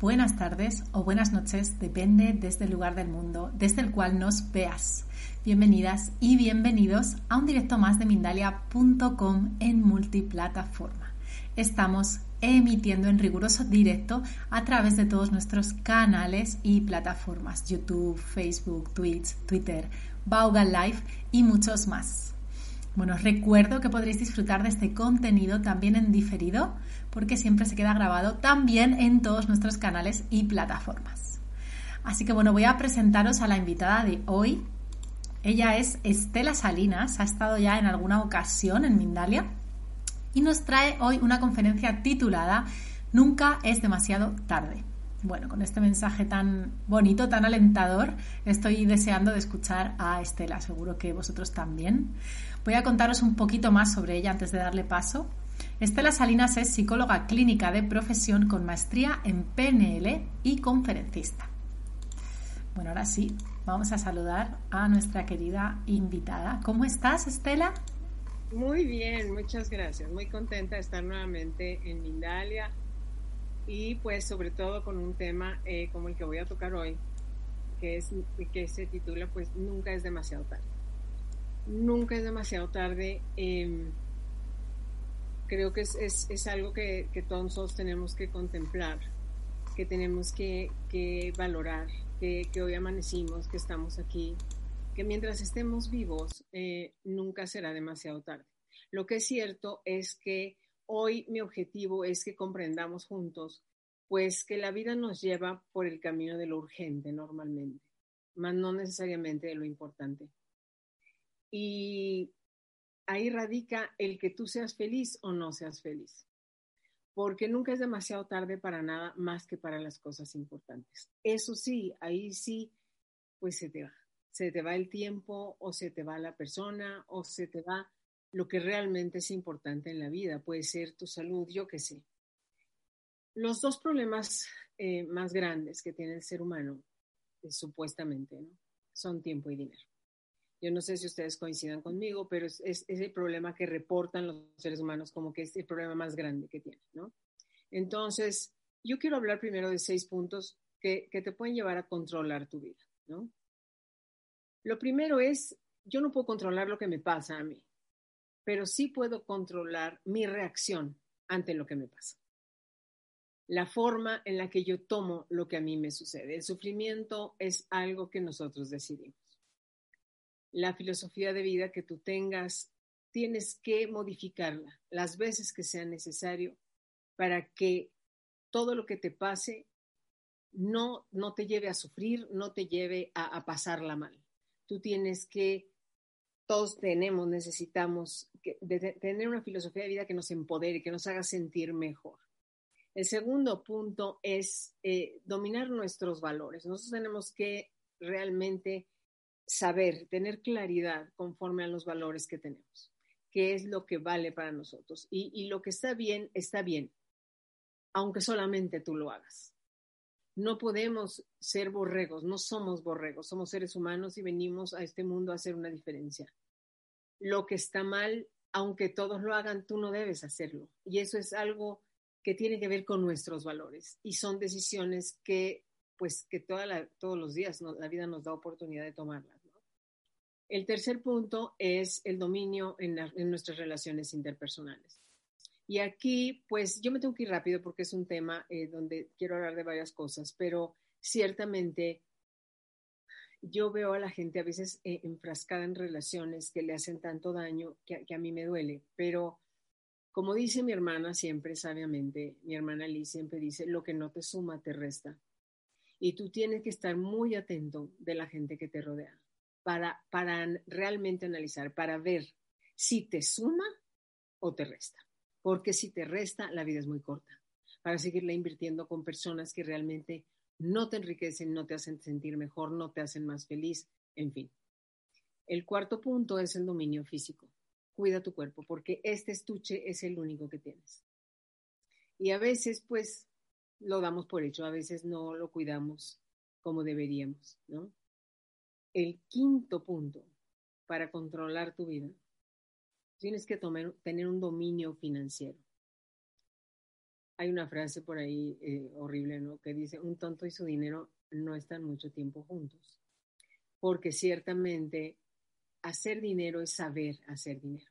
Buenas tardes o buenas noches, depende desde el lugar del mundo desde el cual nos veas. Bienvenidas y bienvenidos a un directo más de Mindalia.com en multiplataforma. Estamos emitiendo en riguroso directo a través de todos nuestros canales y plataformas, YouTube, Facebook, Twitch, Twitter, Bauga Live y muchos más. Bueno, os recuerdo que podréis disfrutar de este contenido también en diferido, porque siempre se queda grabado también en todos nuestros canales y plataformas. Así que bueno, voy a presentaros a la invitada de hoy, ella es Estela Salinas, ha estado ya en alguna ocasión en Mindalia y nos trae hoy una conferencia titulada Nunca es demasiado tarde. Bueno, con este mensaje tan bonito, tan alentador, estoy deseando de escuchar a Estela, seguro que vosotros también. Voy a contaros un poquito más sobre ella antes de darle paso. Estela Salinas es psicóloga clínica de profesión con maestría en PNL y conferencista. Bueno, ahora sí, vamos a saludar a nuestra querida invitada. ¿Cómo estás, Estela? Muy bien, muchas gracias. Muy contenta de estar nuevamente en Mindalia y pues sobre todo con un tema eh, como el que voy a tocar hoy, que, es, que se titula pues Nunca es demasiado tarde. Nunca es demasiado tarde. Eh, creo que es, es, es algo que, que, todos tenemos que contemplar, que tenemos que, que valorar que, que, hoy amanecimos, que estamos aquí, que mientras estemos vivos eh, nunca será demasiado tarde. Lo que es cierto es que hoy mi objetivo es que comprendamos juntos, pues que la vida nos lleva por el camino de lo urgente normalmente, más no necesariamente de lo importante. Y ahí radica el que tú seas feliz o no seas feliz porque nunca es demasiado tarde para nada más que para las cosas importantes. Eso sí, ahí sí, pues se te va. Se te va el tiempo o se te va la persona o se te va lo que realmente es importante en la vida. Puede ser tu salud, yo qué sé. Los dos problemas eh, más grandes que tiene el ser humano, eh, supuestamente, son tiempo y dinero. Yo no sé si ustedes coincidan conmigo, pero es, es, el problema que reportan los seres humanos como que es el problema más grande que tienen, ¿no? Entonces, yo quiero hablar primero de seis puntos que, que te pueden llevar a controlar tu vida, ¿no? Lo primero es, yo no puedo controlar lo que me pasa a mí, pero sí puedo controlar mi reacción ante lo que me pasa. La forma en la que yo tomo lo que a mí me sucede. El sufrimiento es algo que nosotros decidimos la filosofía de vida que tú tengas, tienes que modificarla las veces que sea necesario para que todo lo que te pase no, no te lleve a sufrir, no te lleve a, a pasarla mal. Tú tienes que, todos tenemos, necesitamos que, de, tener una filosofía de vida que nos empodere, que nos haga sentir mejor. El segundo punto es eh, dominar nuestros valores. Nosotros tenemos que realmente saber, tener claridad conforme a los valores que tenemos, qué es lo que vale para nosotros. Y, lo que está bien, está bien, aunque solamente tú lo hagas. No podemos ser borregos, no somos borregos, somos seres humanos y venimos a este mundo a hacer una diferencia. Lo que está mal, aunque todos lo hagan, tú no debes hacerlo. Y eso es algo que tiene que ver con nuestros valores y son decisiones que pues que todos los días no, la vida nos da oportunidad de tomarlas. El tercer punto es el dominio en, nuestras relaciones interpersonales. Y aquí, pues yo me tengo que ir rápido porque es un tema eh, donde quiero hablar de varias cosas, pero ciertamente yo veo a la gente a veces eh, enfrascada en relaciones que le hacen tanto daño que, que a mí me duele, pero Como dice mi hermana siempre sabiamente, mi hermana Liz siempre dice, lo que no te suma te resta. Y tú tienes que estar muy atento de la gente que te rodea para, para realmente analizar, para ver si te suma o te resta. Porque si te resta, la vida es muy corta. Para seguirla invirtiendo con personas que realmente no te enriquecen, no te hacen sentir mejor, no te hacen más feliz, en fin. El cuarto punto es el dominio físico. Cuida tu cuerpo porque este estuche es el único que tienes. Y a veces, pues, lo damos por hecho, a veces no lo cuidamos como deberíamos, ¿no? El quinto punto para controlar tu vida, tienes que tener un dominio financiero. Hay una frase por ahí eh, horrible, ¿no? Que dice, un tonto y su dinero no están mucho tiempo juntos. Porque ciertamente hacer dinero es saber hacer dinero.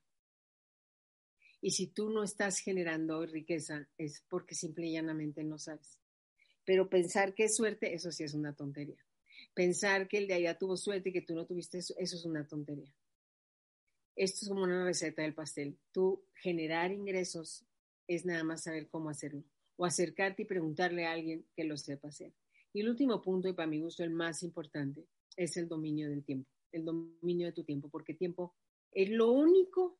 Y si tú no estás generando riqueza es porque simple y llanamente no sabes. Pero pensar que es suerte, eso sí es una tontería. Pensar que el de allá tuvo suerte y que tú no tuviste eso, eso es una tontería. Esto es como una receta del pastel. Tú generar ingresos es nada más saber cómo hacerlo. O acercarte y preguntarle a alguien que lo sepa hacer. Y el último punto, y para mi gusto el más importante, es el dominio del tiempo. El dominio de tu tiempo, porque tiempo es lo único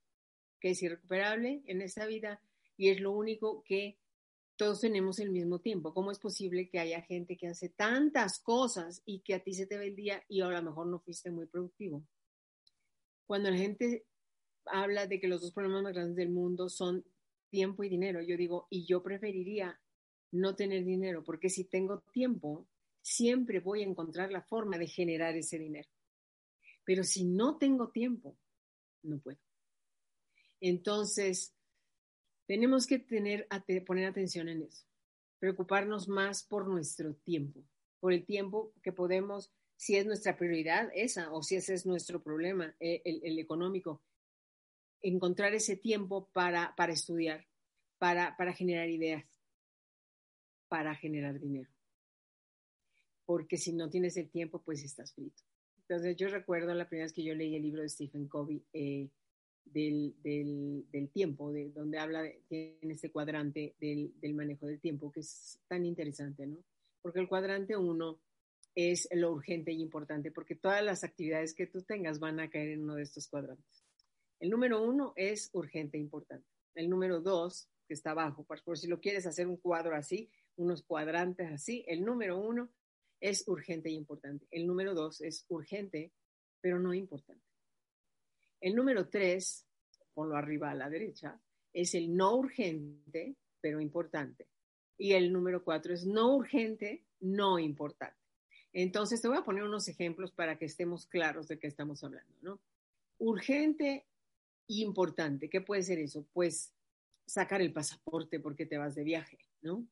que es irrecuperable en esta vida y es lo único que todos tenemos el mismo tiempo. ¿Cómo es posible que haya gente que hace tantas cosas y que a ti se te ve el día y a lo mejor no fuiste muy productivo? Cuando la gente habla de que los dos problemas más grandes del mundo son tiempo y dinero, yo digo, y yo preferiría no tener dinero, porque si tengo tiempo, siempre voy a encontrar la forma de generar ese dinero. Pero si no tengo tiempo, no puedo. Entonces, tenemos que tener, poner atención en eso, preocuparnos más por nuestro tiempo, por el tiempo que podemos, si es nuestra prioridad esa o si ese es nuestro problema, eh, el, económico, encontrar ese tiempo para, para estudiar, para, para generar ideas, para generar dinero. Porque si no tienes el tiempo, pues estás frito. Entonces yo recuerdo la primera vez que yo leí el libro de Stephen Covey, eh, del, del, tiempo, de donde habla, en este cuadrante del, del, manejo del tiempo, que es tan interesante, ¿no? Porque el cuadrante uno es lo urgente y importante, porque todas las actividades que tú tengas van a caer en uno de estos cuadrantes. El número uno es urgente e importante. El número dos, que está abajo, por, por si lo quieres hacer un cuadro así, unos cuadrantes así, el número uno es urgente y importante. El número dos es urgente, pero no importante. El número tres, ponlo arriba a la derecha, es el no urgente, pero importante. Y el número cuatro es no urgente, no importante. Entonces, te voy a poner unos ejemplos para que estemos claros de qué estamos hablando, ¿no? Urgente e importante. ¿Qué puede ser eso? Pues sacar el pasaporte porque te vas de viaje, ¿no?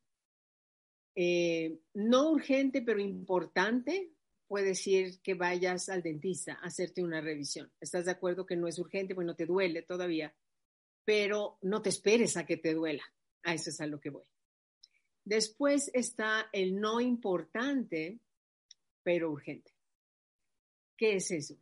Eh, no urgente, pero importante, puede decir que vayas al dentista a hacerte una revisión. ¿Estás de acuerdo que no es urgente, pues no te duele todavía, pero no te esperes a que te duela. A eso es a lo que voy. Después está el no importante, pero urgente. ¿Qué es eso?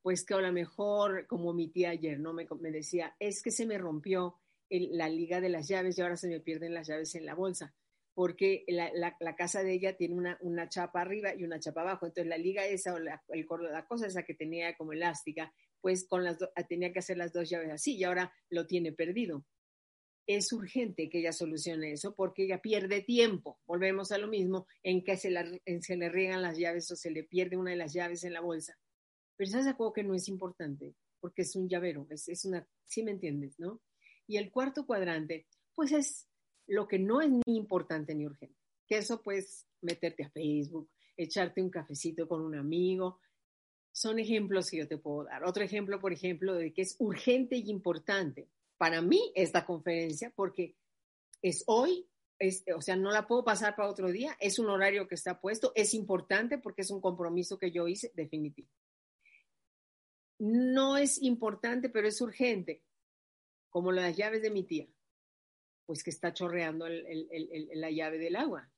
Pues que a lo mejor, como mi tía ayer, ¿no? Me, me decía, es que se me rompió la liga de las llaves y ahora se me pierden las llaves en la bolsa porque la, la, casa de ella tiene una, una, chapa arriba y una chapa abajo. Entonces la liga esa o la, el, la cosa esa que tenía como elástica, pues con las tenía que hacer las dos llaves así y ahora lo tiene perdido. Es urgente que ella solucione eso porque ella pierde tiempo. Volvemos a lo mismo en que se, se le riegan las llaves o se le pierde una de las llaves en la bolsa. Pero ¿sabes algo que no es importante? Porque es un llavero, es, es una, sí me entiendes, ¿no? Y el cuarto cuadrante, pues es lo que no es ni importante ni urgente. Que eso pues meterte a Facebook, echarte un cafecito con un amigo. Son ejemplos que yo te puedo dar. Otro ejemplo, por ejemplo, de que es urgente y importante para mí esta conferencia porque es hoy, es, o sea, no la puedo pasar para otro día, es un horario que está puesto, es importante porque es un compromiso que yo hice definitivo. No es importante, pero es urgente, como las llaves de mi tía pues que está chorreando la llave del agua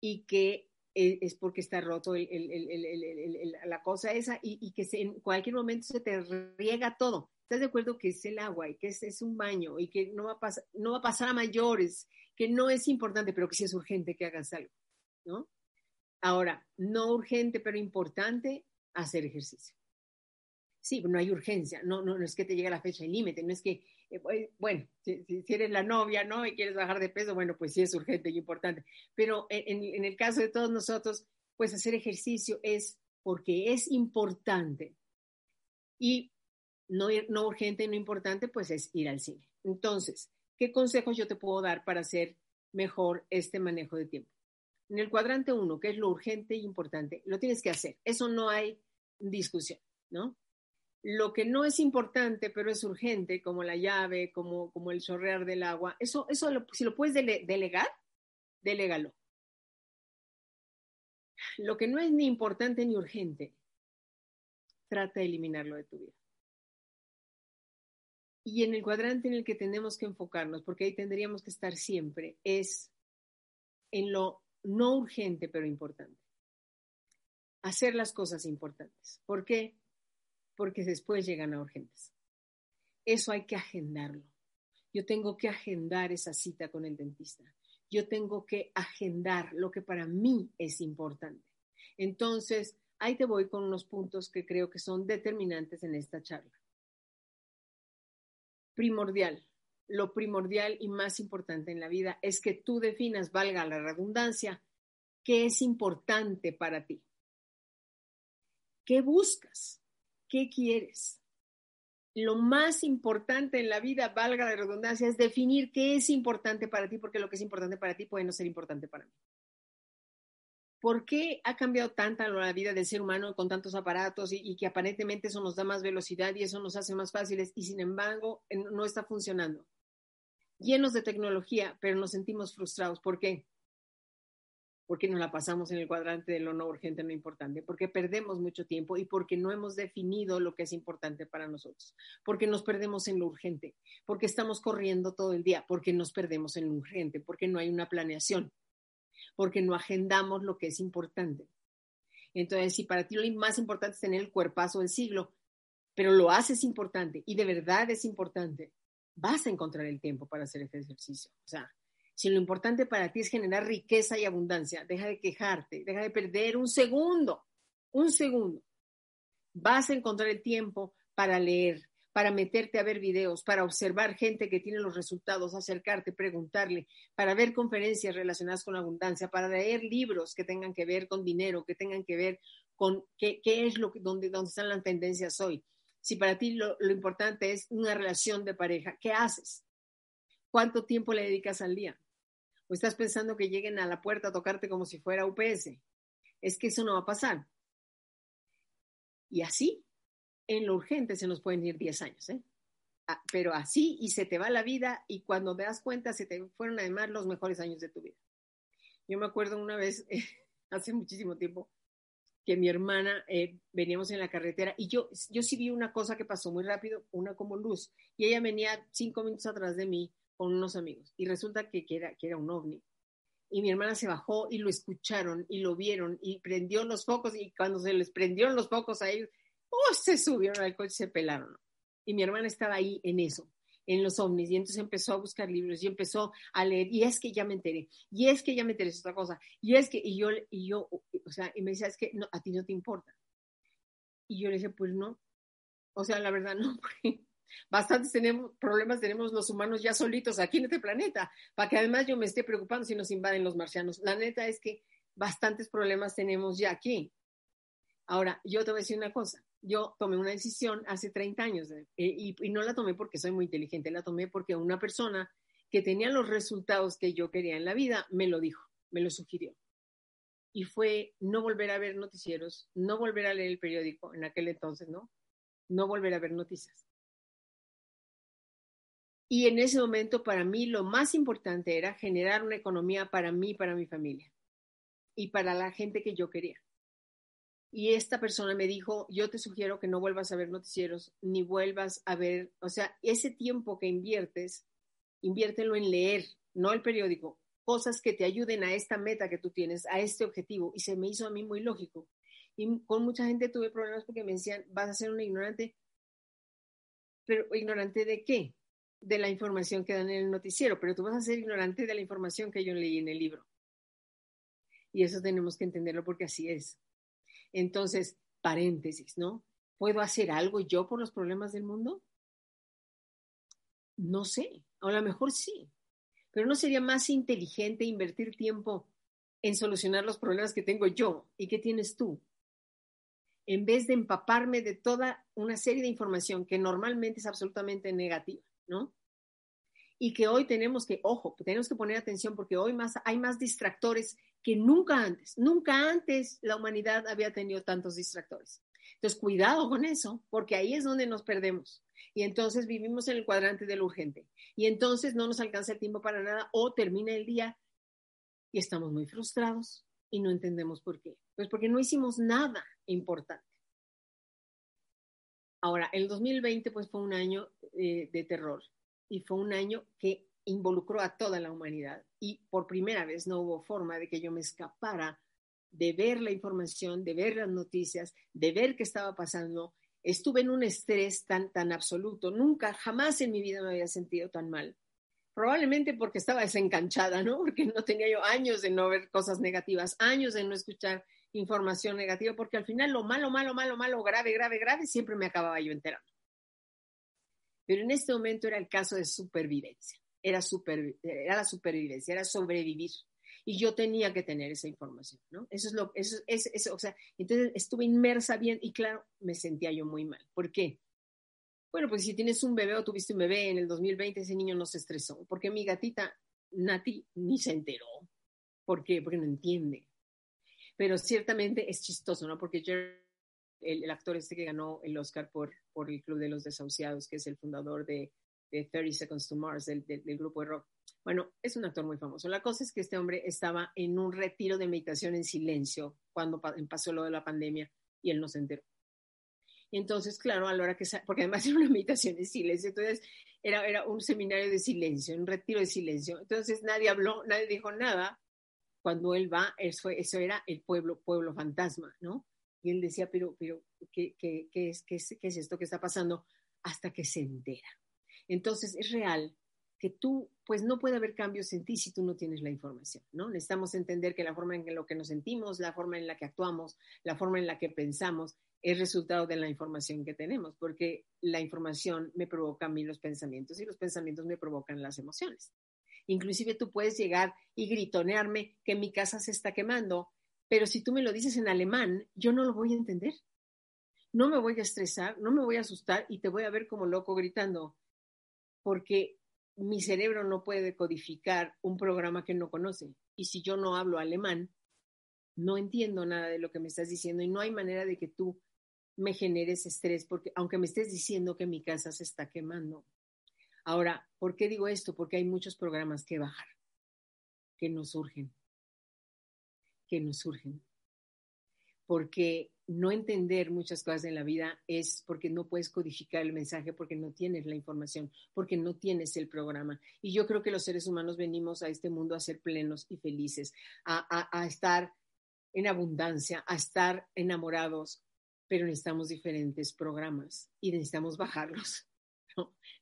y que e, es porque está roto la cosa esa y, que en cualquier momento se te riega todo. ¿Estás de acuerdo que es el agua y que es, es un baño y que no va, a pasar, no va a pasar a mayores, que no es importante, pero que sí es urgente que hagas algo, ¿no? Ahora, no urgente, pero importante, hacer ejercicio. Sí, no hay urgencia, no, no, es que te llegue la fecha límite, no es que, eh, bueno, si, si, eres la novia, ¿no? Y quieres bajar de peso, bueno, pues sí es urgente y importante. Pero en, en el caso de todos nosotros, pues hacer ejercicio es porque es importante. Y no, no urgente, no importante, pues es ir al cine. Entonces, ¿qué consejos yo te puedo dar para hacer mejor este manejo de tiempo? En el cuadrante uno, que es lo urgente e importante, lo tienes que hacer. Eso no hay discusión, ¿no? Lo que no es importante, pero es urgente, como la llave, como, como el chorrear del agua, eso, eso si lo puedes dele, delegar, delégalo. Lo que no es ni importante ni urgente, trata de eliminarlo de tu vida. Y en el cuadrante en el que tenemos que enfocarnos, porque ahí tendríamos que estar siempre, es en lo no urgente pero importante. Hacer las cosas importantes. ¿Por qué? Porque después llegan a urgentes. Eso hay que agendarlo. Yo tengo que agendar esa cita con el dentista. Yo tengo que agendar lo que para mí es importante. Entonces, ahí te voy con unos puntos que creo que son determinantes en esta charla primordial, lo primordial y más importante en la vida es que tú definas, valga la redundancia, qué es importante para ti. ¿Qué buscas? ¿Qué quieres? Lo más importante en la vida, valga la redundancia, es definir qué es importante para ti, porque lo que es importante para ti puede no ser importante para mí. ¿por qué ha cambiado tanta la vida del ser humano con tantos aparatos y, que aparentemente eso nos da más velocidad y eso nos hace más fáciles y sin embargo no está funcionando? Llenos de tecnología, pero nos sentimos frustrados. ¿Por qué? Porque nos la pasamos en el cuadrante de lo no urgente, no importante, porque perdemos mucho tiempo y porque no hemos definido lo que es importante para nosotros, porque nos perdemos en lo urgente, porque estamos corriendo todo el día, porque nos perdemos en lo urgente, porque no hay una planeación porque no agendamos lo que es importante. Entonces, si para ti lo más importante es tener el cuerpazo del siglo, pero lo haces importante y de verdad es importante, vas a encontrar el tiempo para hacer ese ejercicio. O sea, si lo importante para ti es generar riqueza y abundancia, deja de quejarte, deja de perder un segundo, un segundo. Vas a encontrar el tiempo para leer, para meterte a ver videos, para observar gente que tiene los resultados, acercarte, preguntarle, para ver conferencias relacionadas con abundancia, para leer libros que tengan que ver con dinero, que tengan que ver con qué, es lo que, dónde están las tendencias hoy. Si para ti lo importante es una relación de pareja, ¿qué haces? ¿Cuánto tiempo le dedicas al día? ¿O estás pensando que lleguen a la puerta a tocarte como si fuera UPS? Es que eso no va a pasar. Y así en lo urgente se nos pueden ir 10 años, ¿eh? Ah, pero así y se te va la vida y cuando te das cuenta se te fueron además los mejores años de tu vida. Yo me acuerdo una vez, hace muchísimo tiempo, que mi hermana eh, veníamos en la carretera y yo, yo sí vi una cosa que pasó muy rápido, una como luz, y ella venía cinco minutos atrás de mí con unos amigos y resulta que, que, era, que era un ovni. Y mi hermana se bajó y lo escucharon y lo vieron y prendió los focos y cuando se les prendieron los focos a ellos, ¡oh! Se subieron al coche y se pelaron. Y mi hermana estaba ahí en eso, en los ovnis, y entonces empezó a buscar libros y empezó a leer, y es que ya me enteré, y es que ya me enteré de otra cosa, y es que, y yo, y yo, o sea, y me decía, es que no, a ti no te importa. Y yo le dije, pues no, o sea, la verdad no, porque bastantes tenemos, problemas tenemos los humanos ya solitos aquí en este planeta, para que además yo me esté preocupando si nos invaden los marcianos. La neta es que bastantes problemas tenemos ya aquí. Ahora, yo te voy a decir una cosa, yo tomé una decisión hace 30 años eh, y, no la tomé porque soy muy inteligente, la tomé porque una persona que tenía los resultados que yo quería en la vida me lo dijo, me lo sugirió. Y fue no volver a ver noticieros, no volver a leer el periódico en aquel entonces, ¿no? No volver a ver noticias. Y en ese momento para mí lo más importante era generar una economía para mí, para mi familia y para la gente que yo quería y esta persona me dijo, yo te sugiero que no vuelvas a ver noticieros, ni vuelvas a ver, o sea, ese tiempo que inviertes, inviértelo en leer, no el periódico, cosas que te ayuden a esta meta que tú tienes, a este objetivo. Y se me hizo a mí muy lógico. Y con mucha gente tuve problemas porque me decían, vas a ser un ignorante. Pero ignorante de qué? De la información que dan en el noticiero, pero tú vas a ser ignorante de la información que yo leí en el libro. Y eso tenemos que entenderlo porque así es. Entonces, paréntesis, ¿no? ¿Puedo hacer algo yo por los problemas del mundo? No sé, a lo mejor sí, pero ¿no sería más inteligente invertir tiempo en solucionar los problemas que tengo yo y que tienes tú? En vez de empaparme de toda una serie de información que normalmente es absolutamente negativa, Y que hoy tenemos que, ojo, tenemos que poner atención porque hoy más, hay más distractores que nunca antes. Nunca antes la humanidad había tenido tantos distractores. Entonces, cuidado con eso, porque ahí es donde nos perdemos. Y entonces vivimos en el cuadrante del urgente. Y entonces no nos alcanza el tiempo para nada o termina el día y estamos muy frustrados y no entendemos por qué. Pues porque no hicimos nada importante. Ahora, el 2020 pues fue un año eh, de terror y fue un año que involucró a toda la humanidad y por primera vez no hubo forma de que yo me escapara de ver la información, de ver las noticias, de ver qué estaba pasando. Estuve en un estrés tan, tan absoluto. Nunca, jamás en mi vida me había sentido tan mal. Probablemente porque estaba desencanchada, ¿no? Porque no tenía yo años de no ver cosas negativas, años de no escuchar información negativa, porque al final lo malo, malo, malo, malo, grave, grave, grave, siempre me acababa yo enterando. Pero en este momento era el caso de supervivencia. Era, super, era la supervivencia, era sobrevivir y yo tenía que tener esa información, ¿no? Eso es lo, eso es, eso, o sea, entonces estuve inmersa bien y claro, me sentía yo muy mal. ¿Por qué? Bueno, pues si tienes un bebé o tuviste un bebé en el 2020, ese niño no se estresó, porque mi gatita Nati ni se enteró. ¿Por qué? Porque no entiende. Pero ciertamente es chistoso, ¿no? Porque Jerry, el, actor este que ganó el Oscar por, por el Club de los Desahuciados, que es el fundador de, de 30 Seconds to Mars, del, del, del grupo de rock, bueno, es un actor muy famoso. La cosa es que este hombre estaba en un retiro de meditación en silencio cuando pasó lo de la pandemia y él no se enteró. Y entonces, claro, a la hora que, porque además era una meditación en silencio, entonces era, era un seminario de silencio, un retiro de silencio. Entonces nadie habló, nadie dijo nada. Cuando él va, eso, eso era el pueblo, pueblo fantasma, ¿no? Y él decía, pero, pero, ¿qué, qué, qué es, qué, es, ¿qué es esto que está pasando? Hasta que se entera. Entonces, es real que tú, pues no puede haber cambios en ti si tú no tienes la información, ¿no? Necesitamos entender que la forma en la que nos sentimos, la forma en la que actuamos, la forma en la que pensamos es resultado de la información que tenemos, porque la información me provoca a mí los pensamientos y los pensamientos me provocan las emociones. Inclusive tú puedes llegar y gritonearme que mi casa se está quemando, pero si tú me lo dices en alemán, yo no lo voy a entender. No me voy a estresar, no me voy a asustar y te voy a ver como loco gritando, porque mi cerebro no puede codificar un programa que no conoce. Y si yo no hablo alemán, no entiendo nada de lo que me estás diciendo y no hay manera de que tú me generes estrés, porque aunque me estés diciendo que mi casa se está quemando. Ahora, ¿por qué digo esto? Porque hay muchos programas que bajar, que nos surgen, que nos surgen. Porque no entender muchas cosas en la vida es porque no puedes codificar el mensaje, porque no tienes la información, porque no tienes el programa. Y yo creo que los seres humanos venimos a este mundo a ser plenos y felices, a, estar en abundancia, a estar enamorados, pero necesitamos diferentes programas y necesitamos bajarlos.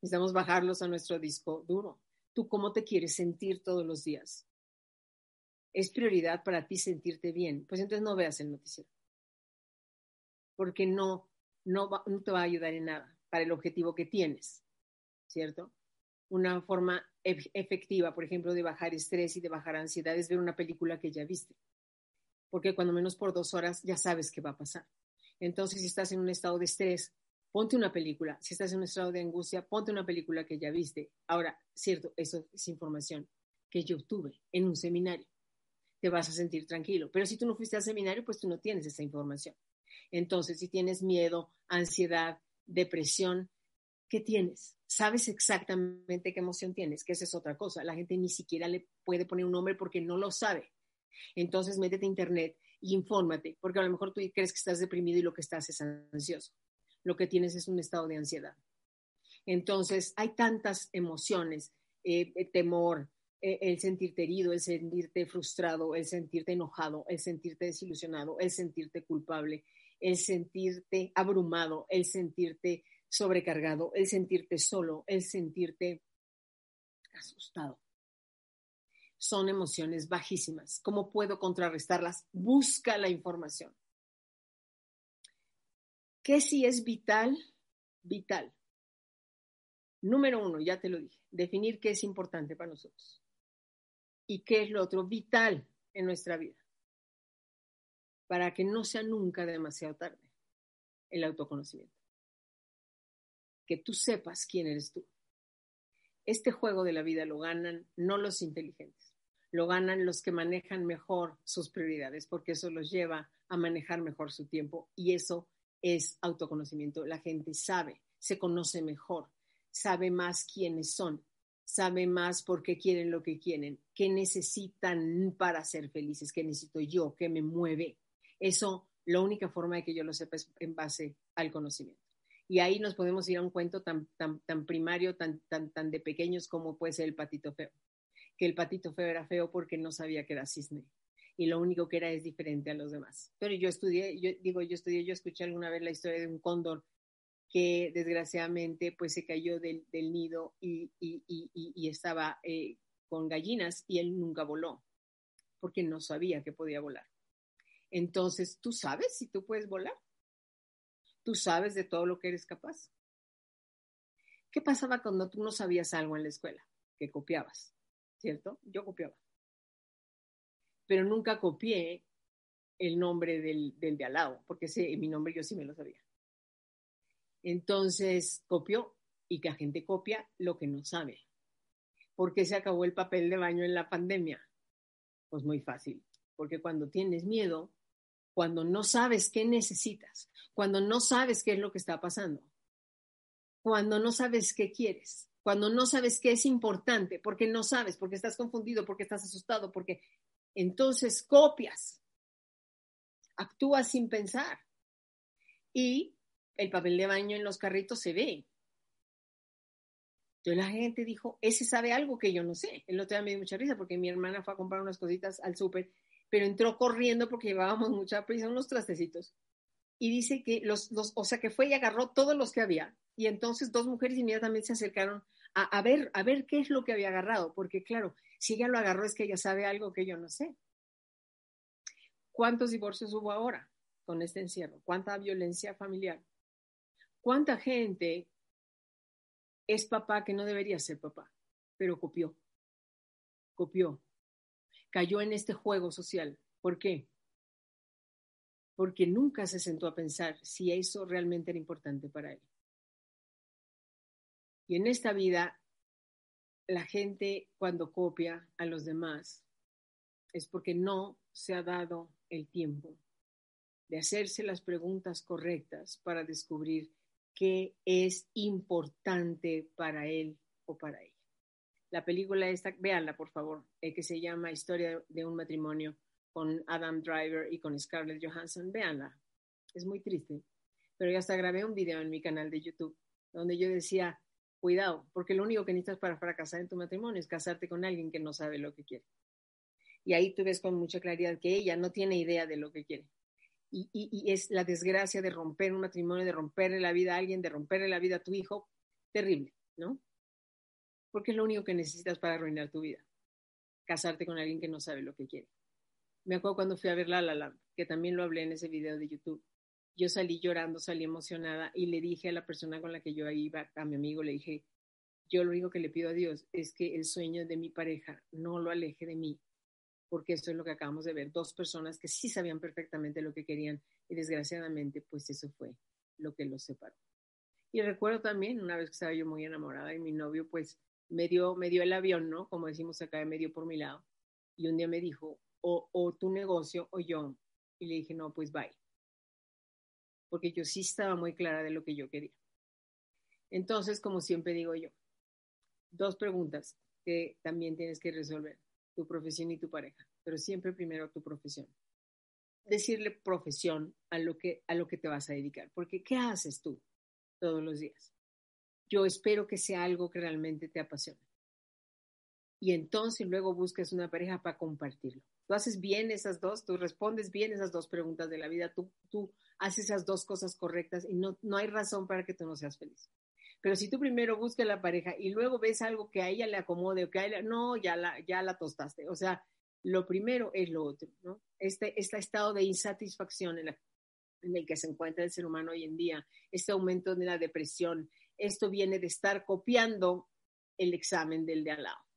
Necesitamos bajarlos a nuestro disco duro. ¿Tú cómo te quieres sentir todos los días? ¿Es prioridad para ti sentirte bien? Pues entonces no veas el noticiero porque no, no, no te va a ayudar en nada para el objetivo que tienes, ¿cierto? Una forma efectiva, por ejemplo, de bajar estrés y de bajar ansiedad es ver una película que ya viste, porque cuando menos por dos horas ya sabes qué va a pasar. Entonces, si estás en un estado de estrés, ponte una película. Si estás en un estado de angustia, ponte una película que ya viste. Ahora, cierto, eso es información que yo obtuve en un seminario. Te vas a sentir tranquilo. Pero si tú no fuiste al seminario, pues tú no tienes esa información. Entonces, si tienes miedo, ansiedad, depresión, ¿qué tienes? ¿Sabes exactamente qué emoción tienes? Que esa es otra cosa. La gente ni siquiera le puede poner un nombre porque no lo sabe. Entonces, métete a internet y infórmate, porque a lo mejor tú crees que estás deprimido y lo que estás es ansioso. Lo que tienes es un estado de ansiedad. Entonces, hay tantas emociones, eh, eh, temor, eh, el sentirte herido, el sentirte frustrado, el sentirte enojado, el sentirte desilusionado, el sentirte culpable, el sentirte abrumado, el sentirte sobrecargado, el sentirte solo, el sentirte asustado. Son emociones bajísimas. ¿Cómo puedo contrarrestarlas? Busca la información. ¿Qué si es vital? Vital. Número uno, ya te lo dije, definir qué es importante para nosotros y qué es lo otro vital en nuestra vida para que no sea nunca demasiado tarde el autoconocimiento. Que tú sepas quién eres tú. Este juego de la vida lo ganan no los inteligentes, lo ganan los que manejan mejor sus prioridades, porque eso los lleva a manejar mejor su tiempo y eso es autoconocimiento. La gente sabe, se conoce mejor, sabe más quiénes son, sabe más por qué quieren lo que quieren, qué necesitan para ser felices, qué necesito yo, qué me mueve. Eso, la única forma de que yo lo sepa es en base al conocimiento. Y ahí nos podemos ir a un cuento tan, tan, tan primario, tan, tan, tan de pequeños como puede ser el patito feo. Que el patito feo era feo porque no sabía que era cisne. Y lo único que era es diferente a los demás. Pero yo estudié, yo digo, yo estudié, yo escuché alguna vez la historia de un cóndor que desgraciadamente pues se cayó del, nido y estaba eh, con gallinas y él nunca voló porque no sabía que podía volar. Entonces, ¿tú sabes si tú puedes volar? Tú sabes de todo lo que eres capaz. ¿Qué pasaba cuando tú no sabías algo en la escuela? Que copiabas, ¿cierto? Yo copiaba. Pero nunca copié el nombre del, del de al lado, porque mi nombre yo sí me lo sabía. Entonces, copió y que la gente copia lo que no sabe. ¿Por qué se acabó el papel de baño en la pandemia? Pues muy fácil, porque cuando tienes miedo, cuando no sabes qué necesitas, cuando no sabes qué es lo que está pasando, cuando no sabes qué quieres, cuando no sabes qué es importante, porque no sabes, porque estás confundido, porque estás asustado, porque entonces copias, actúas sin pensar y el papel de baño en los carritos se ve. Entonces la gente dijo, ese sabe algo que yo no sé. El otro día me dio mucha risa porque mi hermana fue a comprar unas cositas al súper pero entró corriendo porque llevábamos mucha prisa, unos trastecitos. Y dice que los, los, o sea, que fue y agarró todos los que había. Y entonces dos mujeres inmediatamente se acercaron a, a, ver, a ver qué es lo que había agarrado, porque claro, si ella lo agarró es que ella sabe algo que yo no sé. ¿Cuántos divorcios hubo ahora con este encierro? ¿Cuánta violencia familiar? ¿Cuánta gente es papá que no debería ser papá, pero copió? Copió, cayó en este juego social. ¿Por qué? Porque nunca se sentó a pensar si eso realmente era importante para él. Y en esta vida, la gente cuando copia a los demás es porque no se ha dado el tiempo de hacerse las preguntas correctas para descubrir qué es importante para él o para ella la película esta, véanla por favor, eh, que se llama Historia de un matrimonio con Adam Driver y con Scarlett Johansson, véanla. Es muy triste, pero ya hasta grabé un video en mi canal de YouTube donde yo decía, cuidado, porque lo único que necesitas para fracasar en tu matrimonio es casarte con alguien que no sabe lo que quiere. Y ahí tú ves con mucha claridad que ella no tiene idea de lo que quiere. Y, es la desgracia de romper un matrimonio, de romperle la vida a alguien, de romperle la vida a tu hijo, terrible, ¿no? porque es lo único que necesitas para arruinar tu vida. Casarte con alguien que no sabe lo que quiere. Me acuerdo cuando fui a ver La La Land, que también lo hablé en ese video de YouTube. Yo salí llorando, salí emocionada y le dije a la persona con la que yo iba, a mi amigo, le dije, yo lo único que le pido a Dios es que el sueño de mi pareja no lo aleje de mí, porque esto es lo que acabamos de ver, dos personas que sí sabían perfectamente lo que querían y desgraciadamente pues eso fue lo que los separó. Y recuerdo también una vez que estaba yo muy enamorada y mi novio pues me dio, me dio el avión, ¿no? Como decimos acá, me dio por mi lado. Y un día me dijo, o, o tu negocio o yo. Y le dije, no, pues bye. Porque yo sí estaba muy clara de lo que yo quería. Entonces, como siempre digo yo, dos preguntas que también tienes que resolver, tu profesión y tu pareja, pero siempre primero tu profesión. Decirle profesión a lo que, a lo que te vas a dedicar, porque ¿qué haces tú todos los días? yo espero que sea algo que realmente te apasione. y entonces luego buscas una pareja para compartirlo. Tú haces bien esas dos, tú respondes bien esas dos preguntas de la vida, tú, tú haces esas dos cosas correctas y no, no hay razón para que tú no seas feliz. Pero si tú primero buscas la pareja y luego ves algo que a ella le acomode o que a ella, no, ya la, ya la tostaste. O sea, lo primero es lo otro, ¿no? Este, este estado de insatisfacción en, en el que se encuentra el ser humano hoy en día, este aumento de la depresión, esto viene de estar copiando el examen del de al lado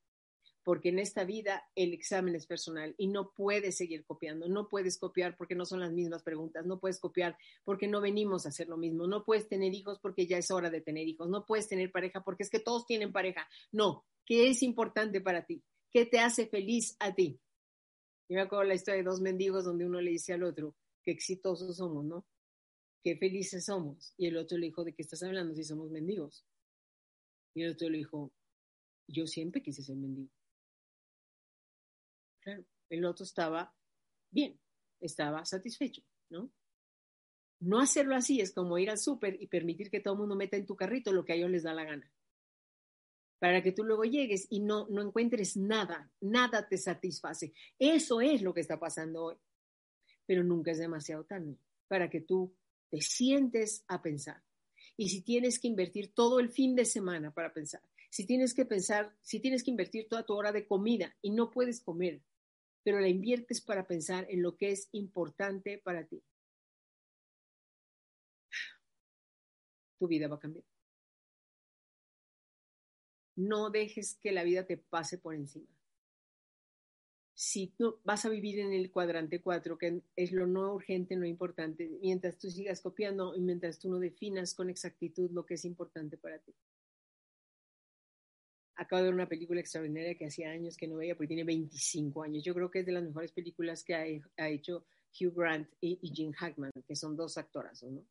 porque en esta vida el examen es personal y no puedes seguir copiando, no puedes copiar porque no son las mismas preguntas, no puedes copiar porque no venimos a hacer lo mismo, no puedes tener hijos porque ya es hora de tener hijos, no puedes tener pareja porque es que todos tienen pareja, no, ¿qué es importante para ti? ¿Qué te hace feliz a ti? Yo me acuerdo la historia de dos mendigos donde uno le dice al otro, qué exitosos somos, ¿no? Qué felices somos. Y el otro le dijo, ¿de qué estás hablando si somos mendigos? Y el otro le dijo, yo siempre quise ser mendigo. Claro, el otro estaba bien, estaba satisfecho, ¿no? No hacerlo así es como ir al súper y permitir que todo el mundo meta en tu carrito lo que a ellos les da la gana. Para que tú luego llegues y no, no encuentres nada, nada te satisface. Eso es lo que está pasando hoy. Pero nunca es demasiado tarde para que tú te sientes a pensar. Y si tienes que invertir todo el fin de semana para pensar, si tienes que pensar, si tienes que invertir toda tu hora de comida y no puedes comer, pero la inviertes para pensar en lo que es importante para ti. Tu vida va a cambiar. No dejes que la vida te pase por encima. Si tú vas a vivir en el cuadrante 4, que es lo no urgente, no importante, mientras tú sigas copiando y mientras tú no definas con exactitud lo que es importante para ti acabo de ver una película extraordinaria que hacía años que no veía, porque tiene 25 años. Yo creo que es de las mejores películas que ha, hecho Hugh Grant y, Jim Hackman, que son dos actoras, ¿no?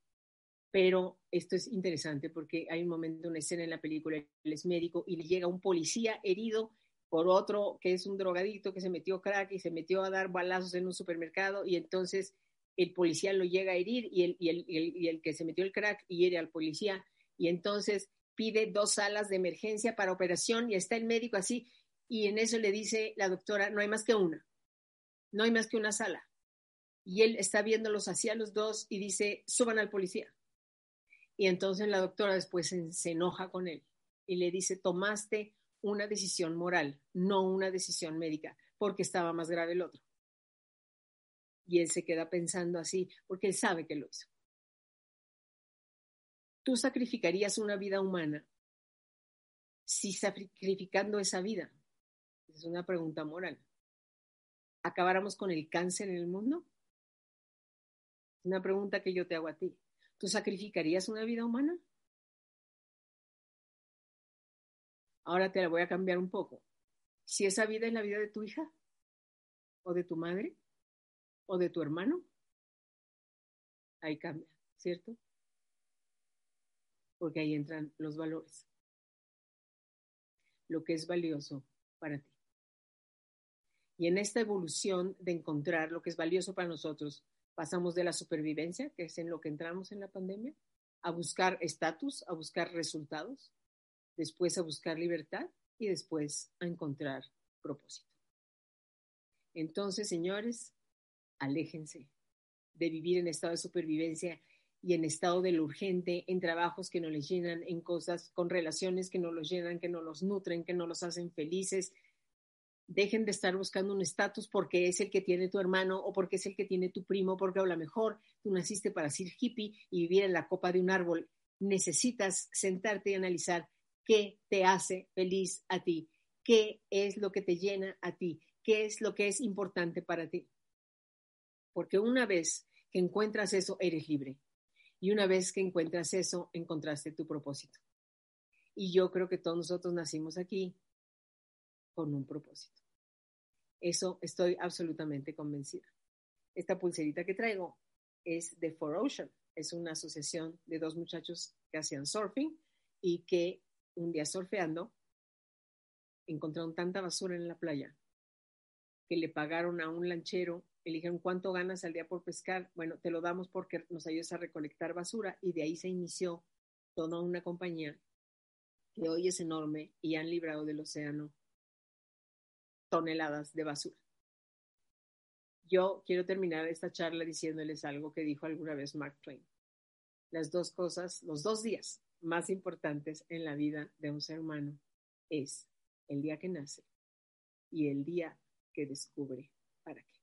Pero esto es interesante porque hay un momento, una escena en la película, él es médico y le llega un policía herido por otro que es un drogadicto que se metió crack y se metió a dar balazos en un supermercado y entonces el policía lo llega a herir y y el, y el que se metió el crack hiere al policía y entonces pide dos salas de emergencia para operación y está el médico así y en eso le dice la doctora, no hay más que una, no hay más que una sala. Y él está viéndolos hacia los dos y dice, suban al policía. Y entonces la doctora después se, se enoja con él y le dice, tomaste una decisión moral, no una decisión médica, porque estaba más grave el otro. Y él se queda pensando así, porque él sabe que lo hizo. ¿Tú sacrificarías una vida humana si sacrificando esa vida? Es una pregunta moral. ¿Acabáramos con el cáncer en el mundo? Una pregunta que yo te hago a ti. ¿Tú sacrificarías una vida humana? Ahora te la voy a cambiar un poco. Si esa vida es la vida de tu hija, o de tu madre, o de tu hermano, ahí cambia, ¿cierto? Porque ahí entran los valores. Lo que es valioso para ti. Y en esta evolución de encontrar lo que es valioso para nosotros, pasamos de la supervivencia, que es en lo que entramos en la pandemia, a buscar estatus, a buscar resultados, después a buscar libertad y después a encontrar propósito. Entonces, señores, aléjense de vivir en estado de supervivencia y en estado de lo urgente, en trabajos que no les llenan, en cosas, con relaciones que no los llenan, que no los nutren, que no los hacen felices. Dejen de estar buscando un estatus porque es el que tiene tu hermano o porque es el que tiene tu primo, porque a lo mejor tú naciste para ser hippie y vivir en la copa de un árbol. Necesitas sentarte y analizar qué te hace feliz a ti, qué es lo que te llena a ti, qué es lo que es importante para ti. Porque una vez que encuentras eso, eres libre. Y una vez que encuentras eso, encontraste tu propósito. Y yo creo que todos nosotros nacimos aquí con un propósito. Eso estoy absolutamente convencida. Esta pulserita que traigo es de For Ocean. Es una asociación de dos muchachos que hacían surfing y que un día surfeando encontraron tanta basura en la playa que le pagaron a un lanchero dijeron, ¿cuánto ganas al día por pescar? Bueno, te lo damos porque nos ayudas a recolectar basura y de ahí se inició toda una compañía que hoy es enorme y han librado del océano toneladas de basura. Yo quiero terminar esta charla diciéndoles algo que dijo alguna vez Mark Twain. Las dos cosas, los dos días más importantes en la vida de un ser humano es el día que nace y el día que descubre para qué.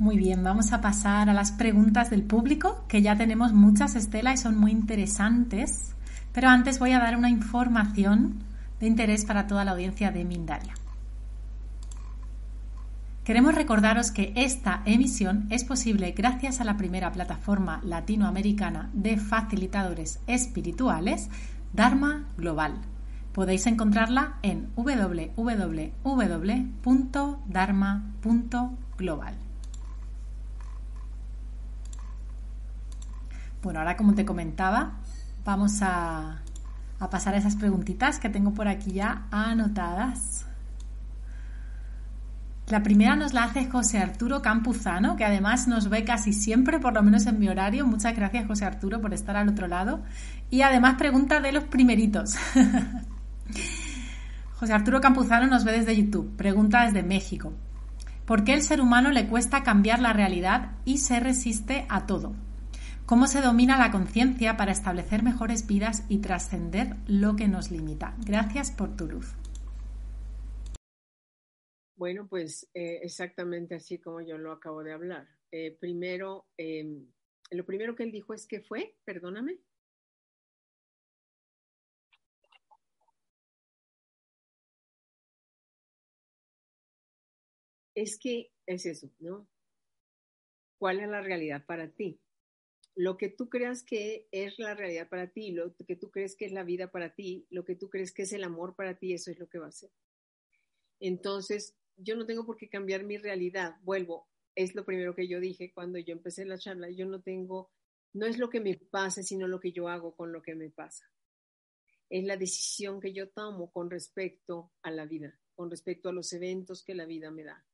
Muy bien, vamos a pasar a las preguntas del público, que ya tenemos muchas, Estela, y son muy interesantes. Pero antes voy a dar una información de interés para toda la audiencia de Mindalia. Queremos recordaros que esta emisión es posible gracias a la primera plataforma latinoamericana de facilitadores espirituales, Dharma Global. Podéis encontrarla en www.dharma.global. Bueno, ahora como te comentaba, vamos a, pasar a esas preguntitas que tengo por aquí ya anotadas. La primera nos la hace José Arturo Campuzano, que además nos ve casi siempre, por lo menos en mi horario. Muchas gracias, José Arturo, por estar al otro lado. Y además pregunta de los primeritos. José Arturo Campuzano nos ve desde YouTube. Pregunta desde México. ¿Por qué el ser humano le cuesta cambiar la realidad y se resiste a todo? Cómo se domina la conciencia para establecer mejores vidas y trascender lo que nos limita. Gracias por tu luz. Bueno, pues eh, exactamente así como yo lo acabo de hablar. Eh, primero, em, lo primero que él dijo es que fue, perdóname. Es que es eso, ¿no? ¿Cuál es la realidad para ti? Lo que tú creas que es la realidad para ti, lo que tú crees que es la vida para ti, lo que tú crees que es el amor para ti, eso es lo que va a ser. Entonces, yo no tengo por qué cambiar mi realidad. Vuelvo, es lo primero que yo dije cuando yo empecé la charla. Yo no tengo, no es lo que me pase, sino lo que yo hago con lo que me pasa. Es la decisión que yo tomo con respecto a la vida, con respecto a los eventos que la vida me da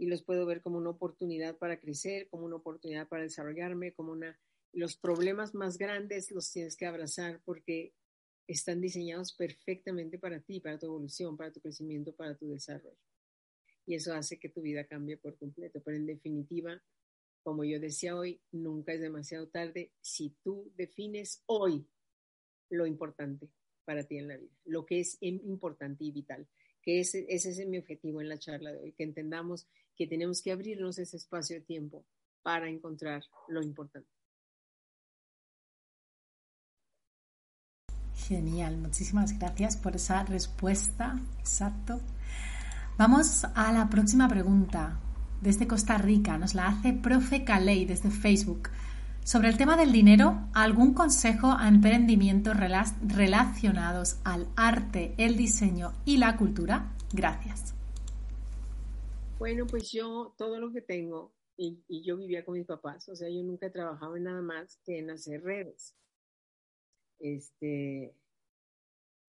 y los puedo ver como una oportunidad para crecer, como una oportunidad para desarrollarme, como una... Los problemas más grandes los tienes que abrazar porque están diseñados perfectamente para ti, para tu evolución, para tu crecimiento, para tu desarrollo. Y eso hace que tu vida cambie por completo. Pero en definitiva, como yo decía hoy, nunca es demasiado tarde si tú defines hoy lo importante para ti en la vida, lo que es importante y vital que ese, ese es mi objetivo en la charla de hoy, que entendamos que tenemos que abrirnos ese espacio de tiempo para encontrar lo importante. Genial, muchísimas gracias por esa respuesta. Exacto. Vamos a la próxima pregunta. Desde Costa Rica nos la hace Profe Caley desde Facebook. Sobre el tema del dinero, ¿algún consejo a emprendimientos relacionados al arte, el diseño y la cultura? Gracias. Bueno, pues yo todo lo que tengo, y, yo vivía con mis papás, o sea, yo nunca he trabajado en nada más que en hacer redes. Este,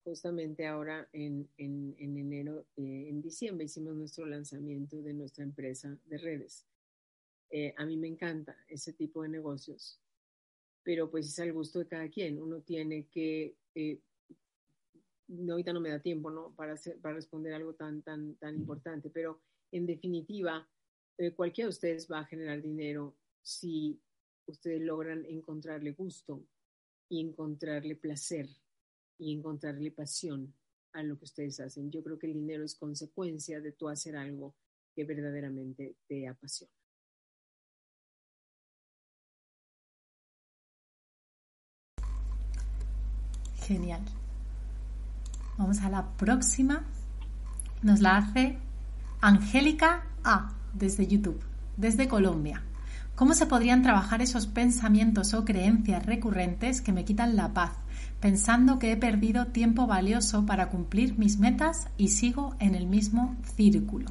justamente ahora en, enero, eh, en diciembre hicimos nuestro lanzamiento de nuestra empresa de redes. Eh, a mí me encanta ese tipo de negocios, pero pues es al gusto de cada quien. Uno tiene que, eh, no, ahorita no me da tiempo, ¿no? Para, para responder algo tan, tan, tan importante, pero en definitiva, eh, cualquiera de ustedes va a generar dinero si ustedes logran encontrarle gusto y encontrarle placer y encontrarle pasión a lo que ustedes hacen. Yo creo que el dinero es consecuencia de tú hacer algo que verdaderamente te apasiona. Genial. Vamos a la próxima. Nos la hace Angélica A, desde YouTube, desde Colombia. ¿Cómo se podrían trabajar esos pensamientos o creencias recurrentes que me quitan la paz, pensando que he perdido tiempo valioso para cumplir mis metas y sigo en el mismo círculo?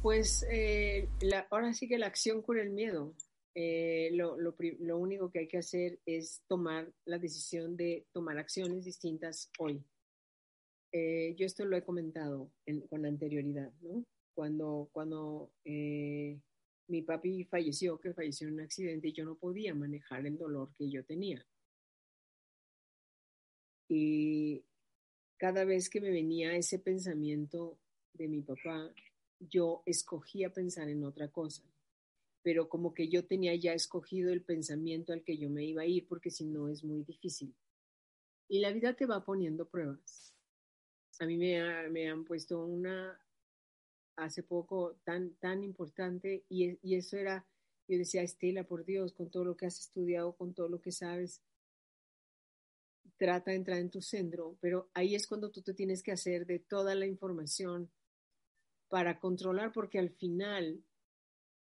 Pues eh, ahora sí que la acción cura el miedo. Eh, lo, lo, único que hay que hacer es tomar la decisión de tomar acciones distintas hoy. Eh, yo esto lo he comentado con anterioridad, ¿no? Cuando, cuando eh, mi papi falleció, que falleció en un accidente, yo no podía manejar el dolor que yo tenía. Y cada vez que me venía ese pensamiento de mi papá, yo escogía pensar en otra cosa, pero como que yo tenía ya escogido el pensamiento al que yo me iba a ir, porque si no es muy difícil. Y la vida te va poniendo pruebas. A mí me, me han puesto una hace poco tan, tan importante y, y eso era, yo decía, Estela, por Dios, con todo lo que has estudiado, con todo lo que sabes, trata de entrar en tu centro, pero ahí es cuando tú te tienes que hacer de toda la información para controlar, porque al final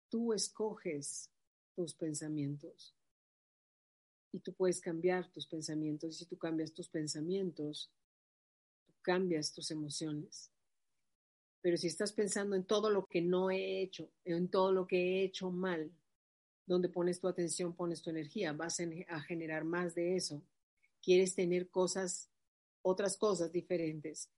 tú escoges tus pensamientos y tú puedes cambiar tus pensamientos y si tú cambias tus pensamientos, cambias tus emociones. Pero si estás pensando en todo lo que no he hecho, en todo lo que he hecho mal, donde pones tu atención, pones tu energía, vas a generar más de eso. Quieres tener cosas, otras cosas diferentes.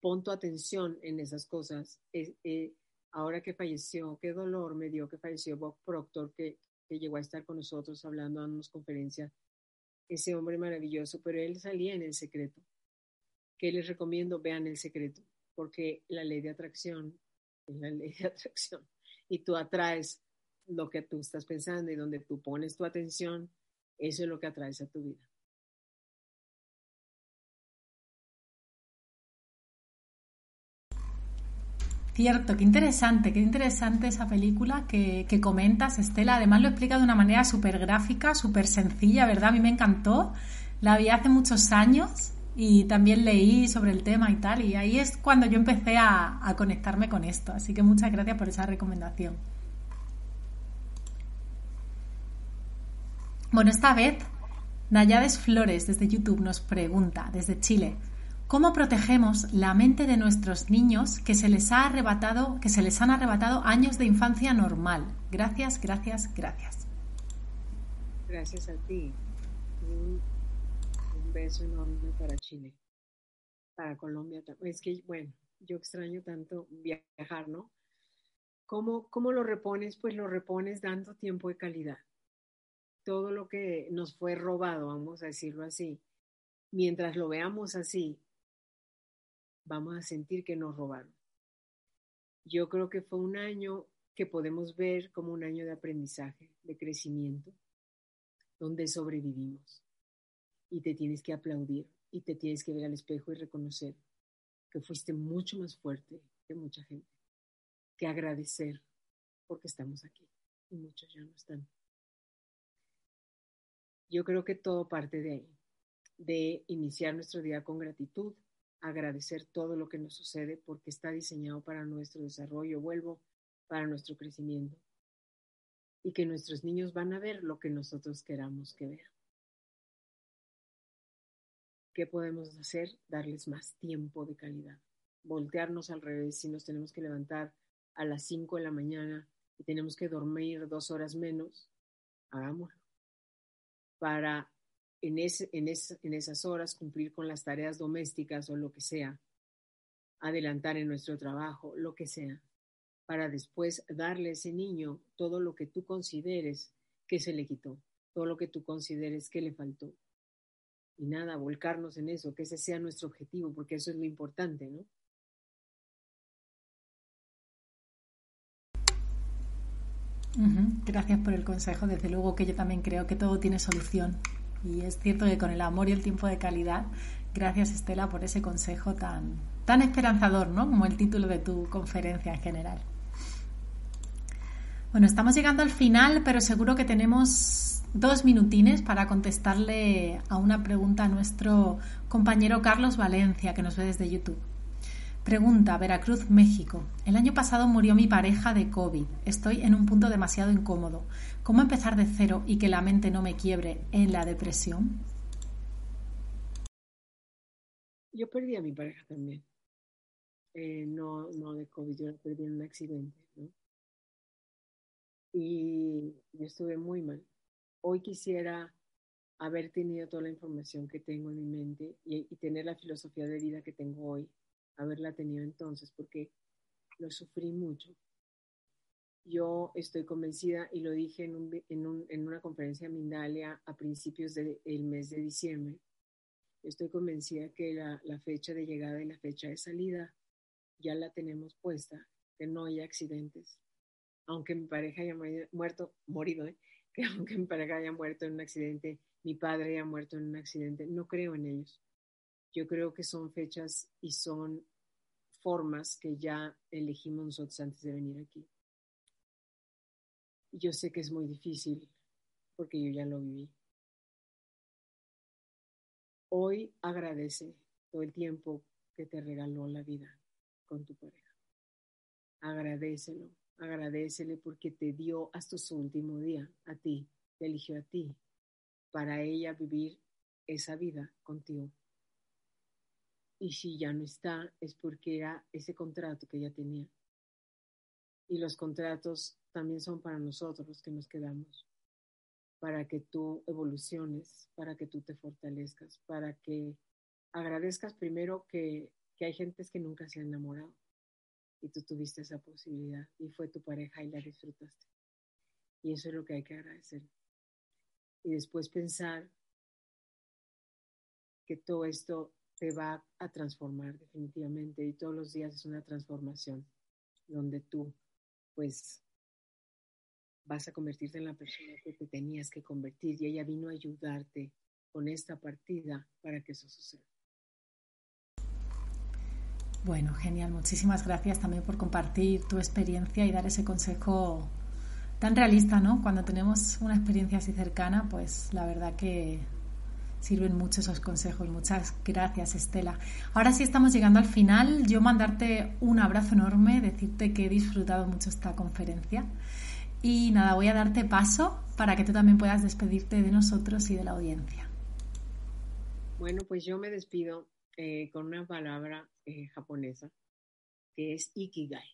Pon tu atención en esas cosas. Eh, ahora que falleció, qué dolor me dio que falleció Bob Proctor, que, que llegó a estar con nosotros hablando, dándonos conferencia. Ese hombre maravilloso, pero él salía en el secreto. Que les recomiendo, vean el secreto porque la ley de atracción es la ley de atracción y tú atraes lo que tú estás pensando y donde tú pones tu atención, eso es lo que atraes a tu vida. Cierto, qué interesante, qué interesante esa película que, que comentas, Estela. Además lo explica de una manera súper gráfica, súper sencilla, ¿verdad? A mí me encantó. La vi hace muchos años y también leí sobre el tema y tal, y ahí es cuando yo empecé a, conectarme con esto. Así que muchas gracias por esa recomendación. Bueno, esta vez Nayades Flores desde YouTube nos pregunta, desde Chile, ¿cómo protegemos la mente de nuestros niños que se les ha arrebatado, que se les han arrebatado años de infancia normal? Gracias, gracias, gracias. Gracias a ti beso enorme para Chile, para Colombia. Es que, bueno, yo extraño tanto viajar, ¿no? ¿Cómo, ¿Cómo lo repones? Pues lo repones dando tiempo de calidad. Todo lo que nos fue robado, vamos a decirlo así, mientras lo veamos así, vamos a sentir que nos robaron. Yo creo que fue un año que podemos ver como un año de aprendizaje, de crecimiento, donde sobrevivimos y te tienes que aplaudir y te tienes que ver al espejo y reconocer que fuiste mucho más fuerte que mucha gente, que agradecer porque estamos aquí y muchos ya no están. Yo creo que todo parte de ahí, de iniciar nuestro día con gratitud, agradecer todo lo que nos sucede porque está diseñado para nuestro desarrollo, vuelvo, para nuestro crecimiento y que nuestros niños van a ver lo que nosotros queramos que vean. ¿Qué podemos hacer? Darles más tiempo de calidad. Voltearnos al revés. Si nos tenemos que levantar a las 5 de la mañana y tenemos que dormir dos horas menos, hagámoslo. Para en, ese, en, en esas horas cumplir con las tareas domésticas o lo que sea, adelantar en nuestro trabajo, lo que sea, para después darle a ese niño todo lo que tú consideres que se le quitó, todo lo que tú consideres que le faltó y nada, volcarnos en eso, que ese sea nuestro objetivo, porque eso es lo importante, ¿no? Gracias por el consejo. Desde luego que yo también creo que todo tiene solución. Y es cierto que con el amor y el tiempo de calidad, gracias Estela por ese consejo tan, tan esperanzador, ¿no? Como el título de tu conferencia en general. Bueno, estamos llegando al final, pero seguro que tenemos dos minutines para contestarle a una pregunta a nuestro compañero Carlos Valencia, que nos ve desde YouTube. Pregunta, Veracruz, México. El año pasado murió mi pareja de COVID. Estoy en un punto demasiado incómodo. ¿Cómo empezar de cero y que la mente no me quiebre en la depresión? Yo perdí a mi pareja también. Eh, no, no de COVID, yo la perdí en un accidente. Y yo estuve muy mal hoy quisiera haber tenido toda la información que tengo en mi mente y, tener la filosofía de vida que tengo hoy, haberla tenido entonces, porque lo sufrí mucho. Yo estoy convencida, y lo dije en, una conferencia en Mindalia a principios del mes de diciembre, Estoy convencida que la, la, fecha de llegada y la fecha de salida ya la tenemos puesta, que no hay accidentes. Aunque mi pareja haya muerto, morido, ¿eh? Que aunque mi pareja haya muerto en un accidente, mi padre haya muerto en un accidente, no creo en ellos. Yo creo que son fechas y son formas que ya elegimos nosotros antes de venir aquí. Yo sé que es muy difícil porque yo ya lo viví. Hoy agradece todo el tiempo que te regaló la vida con tu pareja. Agradecelo, agradecele porque te dio hasta su último día a ti, te eligió a ti para ella vivir esa vida contigo. Y si ya no está, es porque era ese contrato que ella tenía. Y los contratos también son para nosotros los que nos quedamos, para que tú evoluciones, para que tú te fortalezcas, para que agradezcas primero que, que hay gentes que nunca se han enamorado y tú tuviste esa posibilidad y fue tu pareja y la disfrutaste. Y eso es lo que hay que agradecer y después pensar que todo esto te va a transformar definitivamente y todos los días es una transformación donde tú pues vas a convertirte en la persona que te tenías que convertir y ella vino a ayudarte con esta partida para que eso suceda. Bueno, genial. Muchísimas gracias también por compartir tu experiencia y dar ese consejo tan realista, ¿no? Cuando tenemos una experiencia así cercana, pues la verdad que sirven mucho esos consejos. Muchas gracias, Estela. Ahora sí estamos llegando al final. Yo mandarte un abrazo enorme, decirte que he disfrutado mucho esta conferencia. Y nada, voy a darte paso para que tú también puedas despedirte de nosotros y de la audiencia. Bueno, pues yo me despido eh, con una palabra eh, japonesa que es ikigai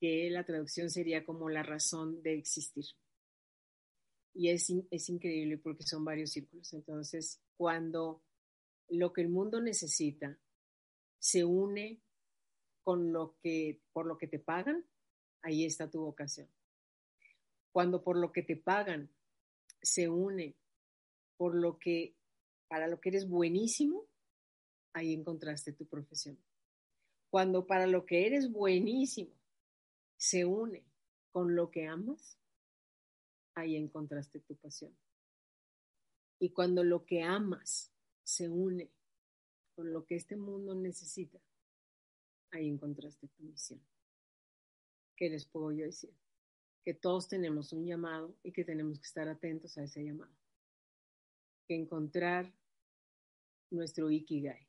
que la traducción sería como la razón de existir. Y es, es increíble porque son varios círculos. Entonces, cuando lo que el mundo necesita se une con lo que, por lo que te pagan, ahí está tu vocación. Cuando por lo que te pagan se une por lo que, para lo que eres buenísimo, ahí encontraste tu profesión. Cuando para lo que eres buenísimo se une con lo que amas, ahí encontraste tu pasión. Y cuando lo que amas se une con lo que este mundo necesita, ahí encontraste tu misión. ¿Qué les puedo yo decir? Que todos tenemos un llamado y que tenemos que estar atentos a ese llamado. Que encontrar nuestro Ikigai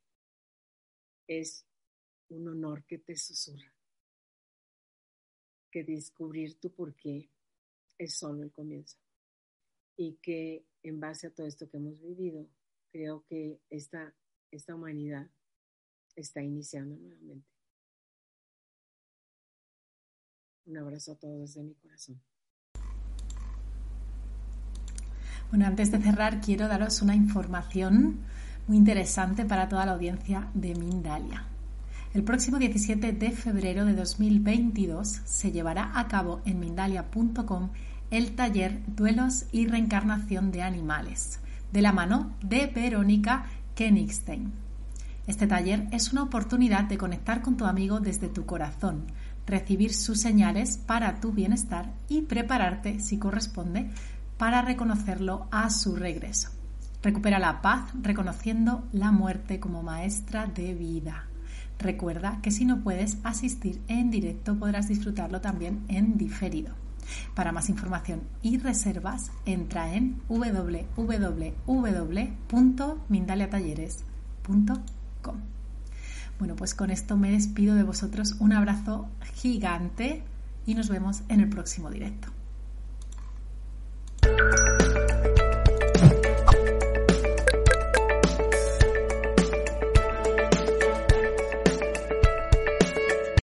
es un honor que te susurra que descubrir tu por qué es solo el comienzo. Y que en base a todo esto que hemos vivido, creo que esta, esta humanidad está iniciando nuevamente. Un abrazo a todos desde mi corazón. Bueno, antes de cerrar, quiero daros una información muy interesante para toda la audiencia de Mindalia. El próximo 17 de febrero de 2022 se llevará a cabo en Mindalia.com el taller Duelos y Reencarnación de Animales, de la mano de Verónica Kenigstein. Este taller es una oportunidad de conectar con tu amigo desde tu corazón, recibir sus señales para tu bienestar y prepararte, si corresponde, para reconocerlo a su regreso. Recupera la paz reconociendo la muerte como maestra de vida. Recuerda que si no puedes asistir en directo podrás disfrutarlo también en diferido. Para más información y reservas entra en www.mindaliatalleres.com. Bueno, pues con esto me despido de vosotros. Un abrazo gigante y nos vemos en el próximo directo.